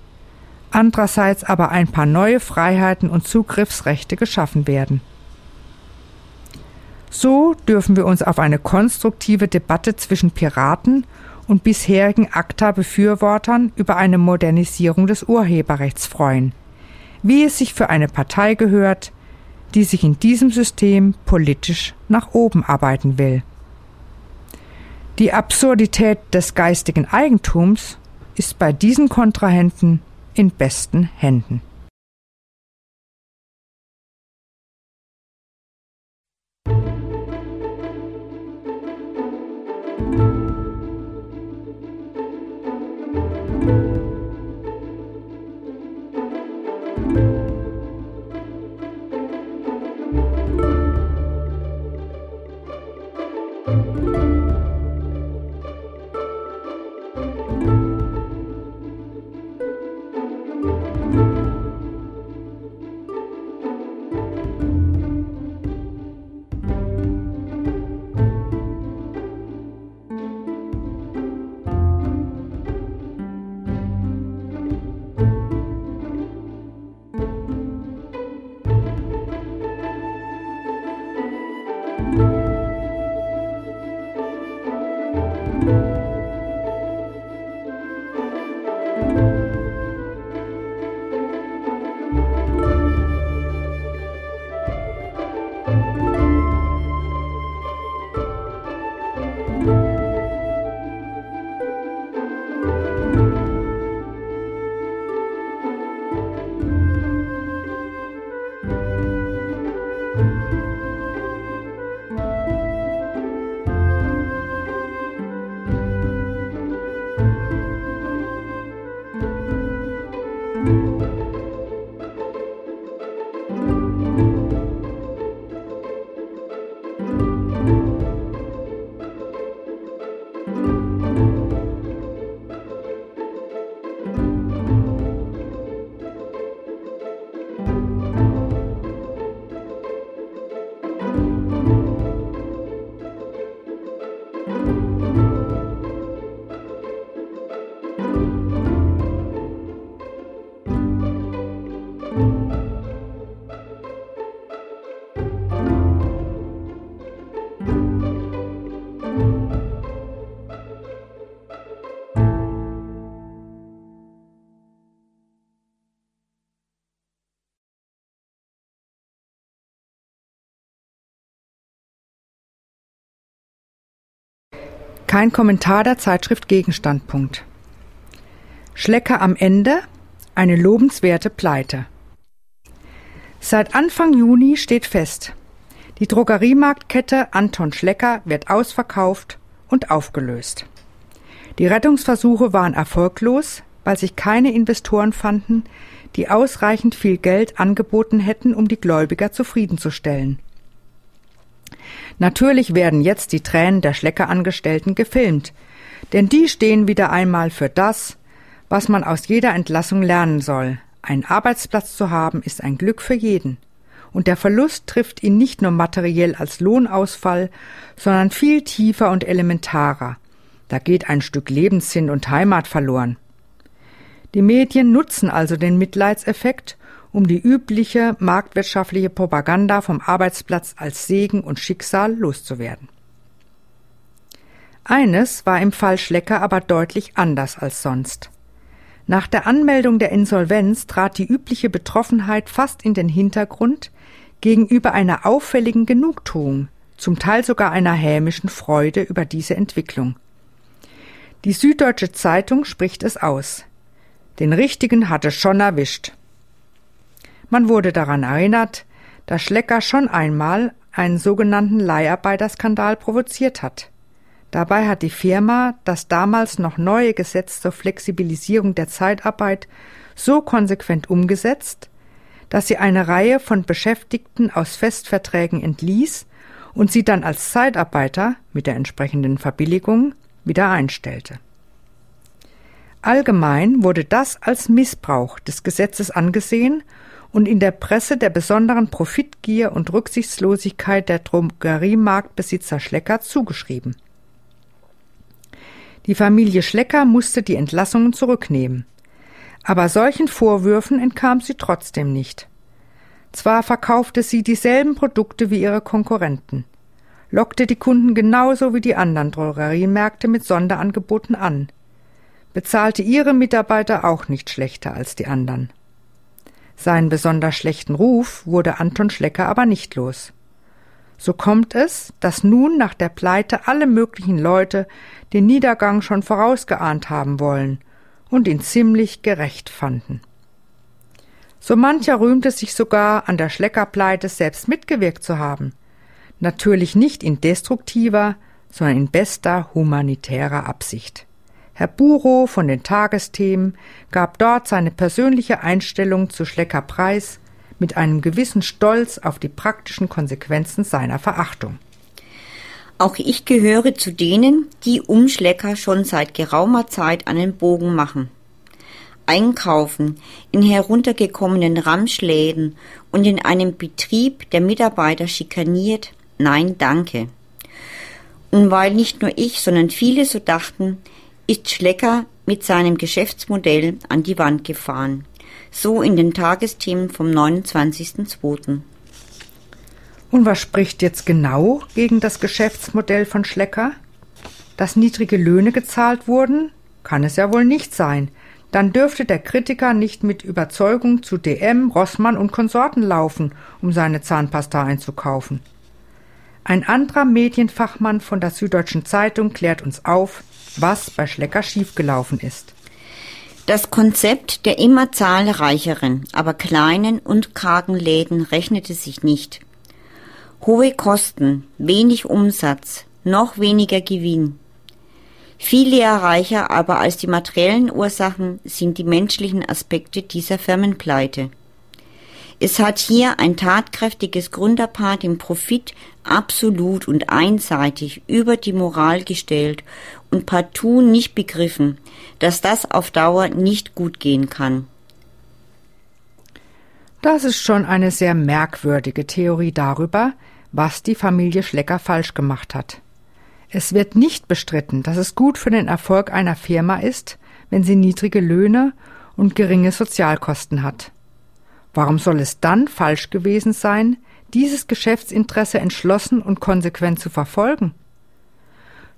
andererseits aber ein paar neue Freiheiten und Zugriffsrechte geschaffen werden. So dürfen wir uns auf eine konstruktive Debatte zwischen Piraten und bisherigen ACTA-Befürwortern über eine Modernisierung des Urheberrechts freuen, wie es sich für eine Partei gehört, die sich in diesem System politisch nach oben arbeiten will. Die Absurdität des geistigen Eigentums ist bei diesen Kontrahenten in besten Händen. Kein Kommentar der Zeitschrift Gegenstandpunkt. Schlecker am Ende eine lobenswerte Pleite. Seit Anfang Juni steht fest, die Drogeriemarktkette Anton Schlecker wird ausverkauft und aufgelöst. Die Rettungsversuche waren erfolglos, weil sich keine Investoren fanden, die ausreichend viel Geld angeboten hätten, um die Gläubiger zufriedenzustellen. Natürlich werden jetzt die Tränen der Schleckerangestellten gefilmt, denn die stehen wieder einmal für das, was man aus jeder Entlassung lernen soll. Ein Arbeitsplatz zu haben ist ein Glück für jeden. Und der Verlust trifft ihn nicht nur materiell als Lohnausfall, sondern viel tiefer und elementarer. Da geht ein Stück Lebenssinn und Heimat verloren. Die Medien nutzen also den Mitleidseffekt, um die übliche marktwirtschaftliche Propaganda vom Arbeitsplatz als Segen und Schicksal loszuwerden. Eines war im Fall Schlecker aber deutlich anders als sonst. Nach der Anmeldung der Insolvenz trat die übliche Betroffenheit fast in den Hintergrund gegenüber einer auffälligen Genugtuung, zum Teil sogar einer hämischen Freude über diese Entwicklung. Die Süddeutsche Zeitung spricht es aus. Den Richtigen hatte schon erwischt. Man wurde daran erinnert, dass Schlecker schon einmal einen sogenannten Leiharbeiterskandal provoziert hat. Dabei hat die Firma das damals noch neue Gesetz zur Flexibilisierung der Zeitarbeit so konsequent umgesetzt, dass sie eine Reihe von Beschäftigten aus Festverträgen entließ und sie dann als Zeitarbeiter mit der entsprechenden Verbilligung wieder einstellte. Allgemein wurde das als Missbrauch des Gesetzes angesehen und in der Presse der besonderen Profitgier und Rücksichtslosigkeit der Drogeriemarktbesitzer Schlecker zugeschrieben. Die Familie Schlecker musste die Entlassungen zurücknehmen. Aber solchen Vorwürfen entkam sie trotzdem nicht. Zwar verkaufte sie dieselben Produkte wie ihre Konkurrenten lockte die Kunden genauso wie die anderen Drogeriemärkte mit Sonderangeboten an, bezahlte ihre Mitarbeiter auch nicht schlechter als die anderen. Seinen besonders schlechten Ruf wurde Anton Schlecker aber nicht los. So kommt es, dass nun nach der Pleite alle möglichen Leute den Niedergang schon vorausgeahnt haben wollen und ihn ziemlich gerecht fanden. So mancher rühmte sich sogar an der Schleckerpleite selbst mitgewirkt zu haben, natürlich nicht in destruktiver, sondern in bester humanitärer Absicht. Herr Burow von den Tagesthemen gab dort seine persönliche Einstellung zu Schlecker preis mit einem gewissen Stolz auf die praktischen Konsequenzen seiner Verachtung. Auch ich gehöre zu denen, die um Schlecker schon seit geraumer Zeit einen Bogen machen. Einkaufen in heruntergekommenen Ramschläden und in einem Betrieb, der Mitarbeiter schikaniert, Nein, danke. Und weil nicht nur ich, sondern viele so dachten, ist Schlecker mit seinem Geschäftsmodell an die Wand gefahren. So in den Tagesthemen vom 29.02. Und was spricht jetzt genau gegen das Geschäftsmodell von Schlecker? Dass niedrige Löhne gezahlt wurden? Kann es ja wohl nicht sein. Dann dürfte der Kritiker nicht mit Überzeugung zu DM, Rossmann und Konsorten laufen, um seine Zahnpasta einzukaufen. Ein anderer Medienfachmann von der Süddeutschen Zeitung klärt uns auf, was bei Schlecker schiefgelaufen ist. Das Konzept der immer zahlreicheren, aber kleinen und kargen Läden rechnete sich nicht. Hohe Kosten, wenig Umsatz, noch weniger Gewinn. Viel lehrreicher aber als die materiellen Ursachen sind die menschlichen Aspekte dieser Firmenpleite. Es hat hier ein tatkräftiges Gründerpaar den Profit absolut und einseitig über die Moral gestellt und partout nicht begriffen, dass das auf Dauer nicht gut gehen kann. Das ist schon eine sehr merkwürdige Theorie darüber, was die Familie Schlecker falsch gemacht hat. Es wird nicht bestritten, dass es gut für den Erfolg einer Firma ist, wenn sie niedrige Löhne und geringe Sozialkosten hat. Warum soll es dann falsch gewesen sein, dieses Geschäftsinteresse entschlossen und konsequent zu verfolgen?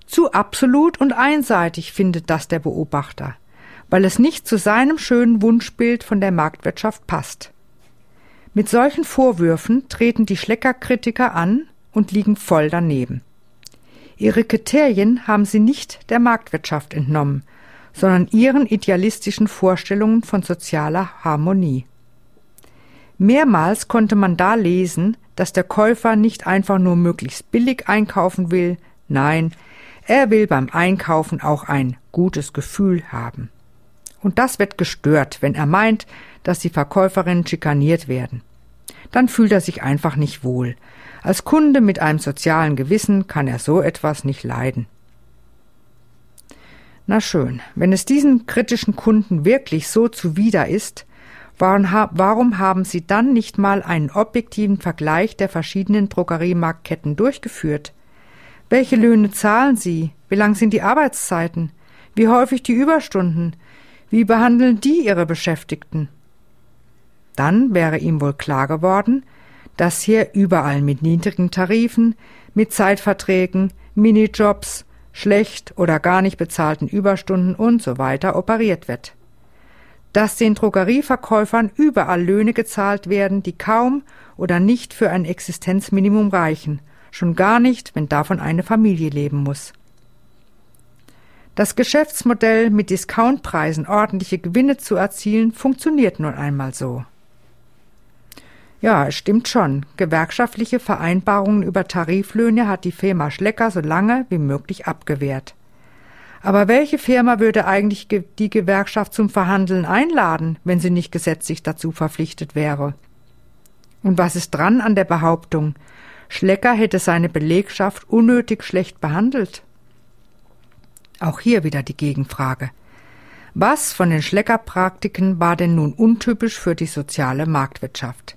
Zu absolut und einseitig findet das der Beobachter, weil es nicht zu seinem schönen Wunschbild von der Marktwirtschaft passt. Mit solchen Vorwürfen treten die Schlecker-Kritiker an und liegen voll daneben. Ihre Kriterien haben sie nicht der Marktwirtschaft entnommen, sondern ihren idealistischen Vorstellungen von sozialer Harmonie. Mehrmals konnte man da lesen, dass der Käufer nicht einfach nur möglichst billig einkaufen will, nein, er will beim Einkaufen auch ein gutes Gefühl haben. Und das wird gestört, wenn er meint, dass die Verkäuferinnen schikaniert werden. Dann fühlt er sich einfach nicht wohl. Als Kunde mit einem sozialen Gewissen kann er so etwas nicht leiden. Na schön, wenn es diesen kritischen Kunden wirklich so zuwider ist, warum haben Sie dann nicht mal einen objektiven Vergleich der verschiedenen Drogeriemarktketten durchgeführt? Welche Löhne zahlen Sie? Wie lang sind die Arbeitszeiten? Wie häufig die Überstunden? Wie behandeln die ihre Beschäftigten? Dann wäre ihm wohl klar geworden, dass hier überall mit niedrigen Tarifen, mit Zeitverträgen, Minijobs, schlecht oder gar nicht bezahlten Überstunden und so weiter operiert wird. Dass den Drogerieverkäufern überall Löhne gezahlt werden, die kaum oder nicht für ein Existenzminimum reichen, schon gar nicht, wenn davon eine Familie leben muss. Das Geschäftsmodell, mit Discountpreisen ordentliche Gewinne zu erzielen, funktioniert nun einmal so. Ja, es stimmt schon. Gewerkschaftliche Vereinbarungen über Tariflöhne hat die Firma Schlecker so lange wie möglich abgewehrt. Aber welche Firma würde eigentlich die Gewerkschaft zum Verhandeln einladen, wenn sie nicht gesetzlich dazu verpflichtet wäre? Und was ist dran an der Behauptung, Schlecker hätte seine Belegschaft unnötig schlecht behandelt? Auch hier wieder die Gegenfrage. Was von den Schleckerpraktiken war denn nun untypisch für die soziale Marktwirtschaft?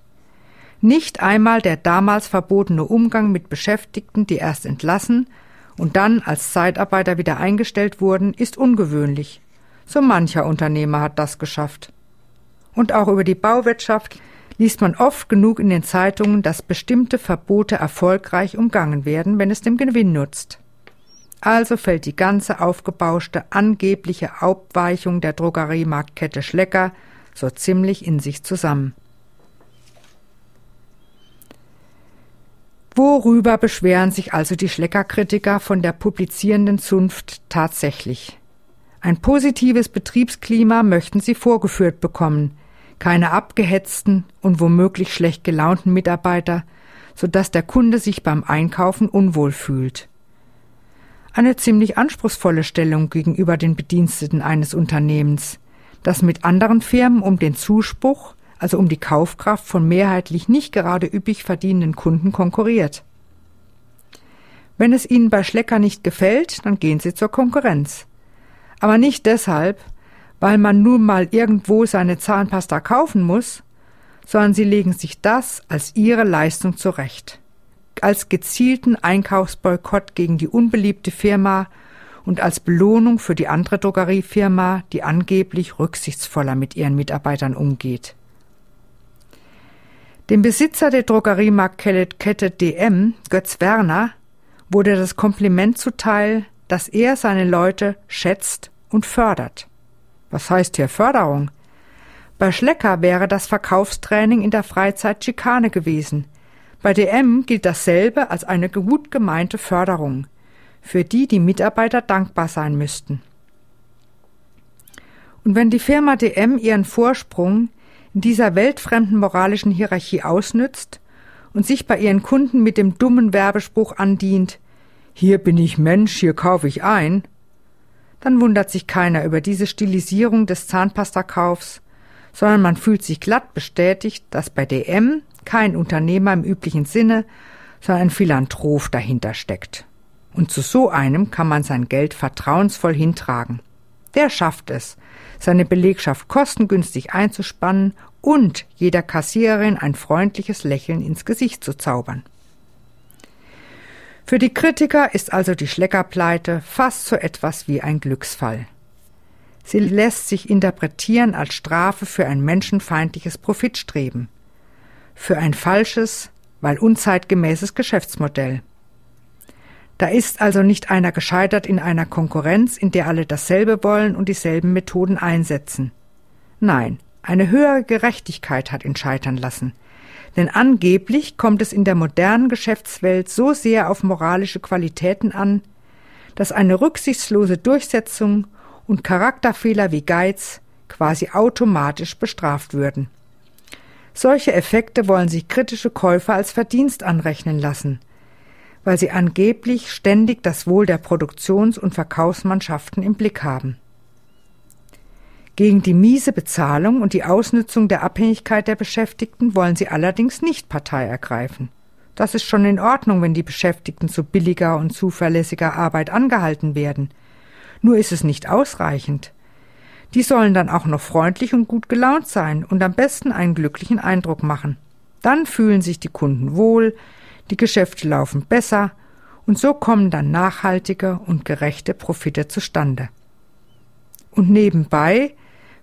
Nicht einmal der damals verbotene Umgang mit Beschäftigten, die erst entlassen und dann als Zeitarbeiter wieder eingestellt wurden, ist ungewöhnlich. So mancher Unternehmer hat das geschafft. Und auch über die Bauwirtschaft liest man oft genug in den Zeitungen, dass bestimmte Verbote erfolgreich umgangen werden, wenn es dem Gewinn nutzt. Also fällt die ganze aufgebauschte angebliche Aufweichung der Drogeriemarktkette Schlecker so ziemlich in sich zusammen. Worüber beschweren sich also die Schleckerkritiker von der publizierenden Zunft tatsächlich? Ein positives Betriebsklima möchten sie vorgeführt bekommen, keine abgehetzten und womöglich schlecht gelaunten Mitarbeiter, so dass der Kunde sich beim Einkaufen unwohl fühlt. Eine ziemlich anspruchsvolle Stellung gegenüber den Bediensteten eines Unternehmens, das mit anderen Firmen um den Zuspruch also um die Kaufkraft von mehrheitlich nicht gerade üppig verdienenden Kunden konkurriert. Wenn es Ihnen bei Schlecker nicht gefällt, dann gehen Sie zur Konkurrenz. Aber nicht deshalb, weil man nun mal irgendwo seine Zahnpasta kaufen muss, sondern Sie legen sich das als Ihre Leistung zurecht. Als gezielten Einkaufsboykott gegen die unbeliebte Firma und als Belohnung für die andere Drogeriefirma, die angeblich rücksichtsvoller mit ihren Mitarbeitern umgeht. Dem Besitzer der Drogeriemarktkette DM, Götz Werner, wurde das Kompliment zuteil, dass er seine Leute schätzt und fördert. Was heißt hier Förderung? Bei Schlecker wäre das Verkaufstraining in der Freizeit Schikane gewesen. Bei DM gilt dasselbe als eine gut gemeinte Förderung, für die die Mitarbeiter dankbar sein müssten. Und wenn die Firma DM ihren Vorsprung in dieser weltfremden moralischen Hierarchie ausnützt und sich bei ihren Kunden mit dem dummen Werbespruch andient, hier bin ich Mensch, hier kaufe ich ein, dann wundert sich keiner über diese Stilisierung des Zahnpastakaufs, sondern man fühlt sich glatt bestätigt, dass bei DM kein Unternehmer im üblichen Sinne, sondern ein Philanthrop dahinter steckt. Und zu so einem kann man sein Geld vertrauensvoll hintragen. Der schafft es, seine Belegschaft kostengünstig einzuspannen und jeder Kassiererin ein freundliches Lächeln ins Gesicht zu zaubern. Für die Kritiker ist also die Schleckerpleite fast so etwas wie ein Glücksfall. Sie lässt sich interpretieren als Strafe für ein menschenfeindliches Profitstreben, für ein falsches, weil unzeitgemäßes Geschäftsmodell. Da ist also nicht einer gescheitert in einer Konkurrenz, in der alle dasselbe wollen und dieselben Methoden einsetzen. Nein, eine höhere Gerechtigkeit hat ihn scheitern lassen. Denn angeblich kommt es in der modernen Geschäftswelt so sehr auf moralische Qualitäten an, dass eine rücksichtslose Durchsetzung und Charakterfehler wie Geiz quasi automatisch bestraft würden. Solche Effekte wollen sich kritische Käufer als Verdienst anrechnen lassen, weil sie angeblich ständig das Wohl der Produktions- und Verkaufsmannschaften im Blick haben. Gegen die miese Bezahlung und die Ausnützung der Abhängigkeit der Beschäftigten wollen sie allerdings nicht Partei ergreifen. Das ist schon in Ordnung, wenn die Beschäftigten zu billiger und zuverlässiger Arbeit angehalten werden. Nur ist es nicht ausreichend. Die sollen dann auch noch freundlich und gut gelaunt sein und am besten einen glücklichen Eindruck machen. Dann fühlen sich die Kunden wohl, die Geschäfte laufen besser und so kommen dann nachhaltige und gerechte Profite zustande. Und nebenbei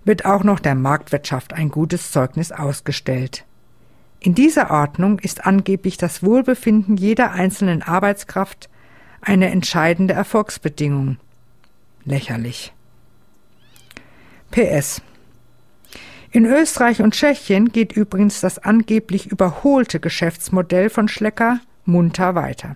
wird auch noch der Marktwirtschaft ein gutes Zeugnis ausgestellt. In dieser Ordnung ist angeblich das Wohlbefinden jeder einzelnen Arbeitskraft eine entscheidende Erfolgsbedingung. Lächerlich. PS. In Österreich und Tschechien geht übrigens das angeblich überholte Geschäftsmodell von Schlecker munter weiter.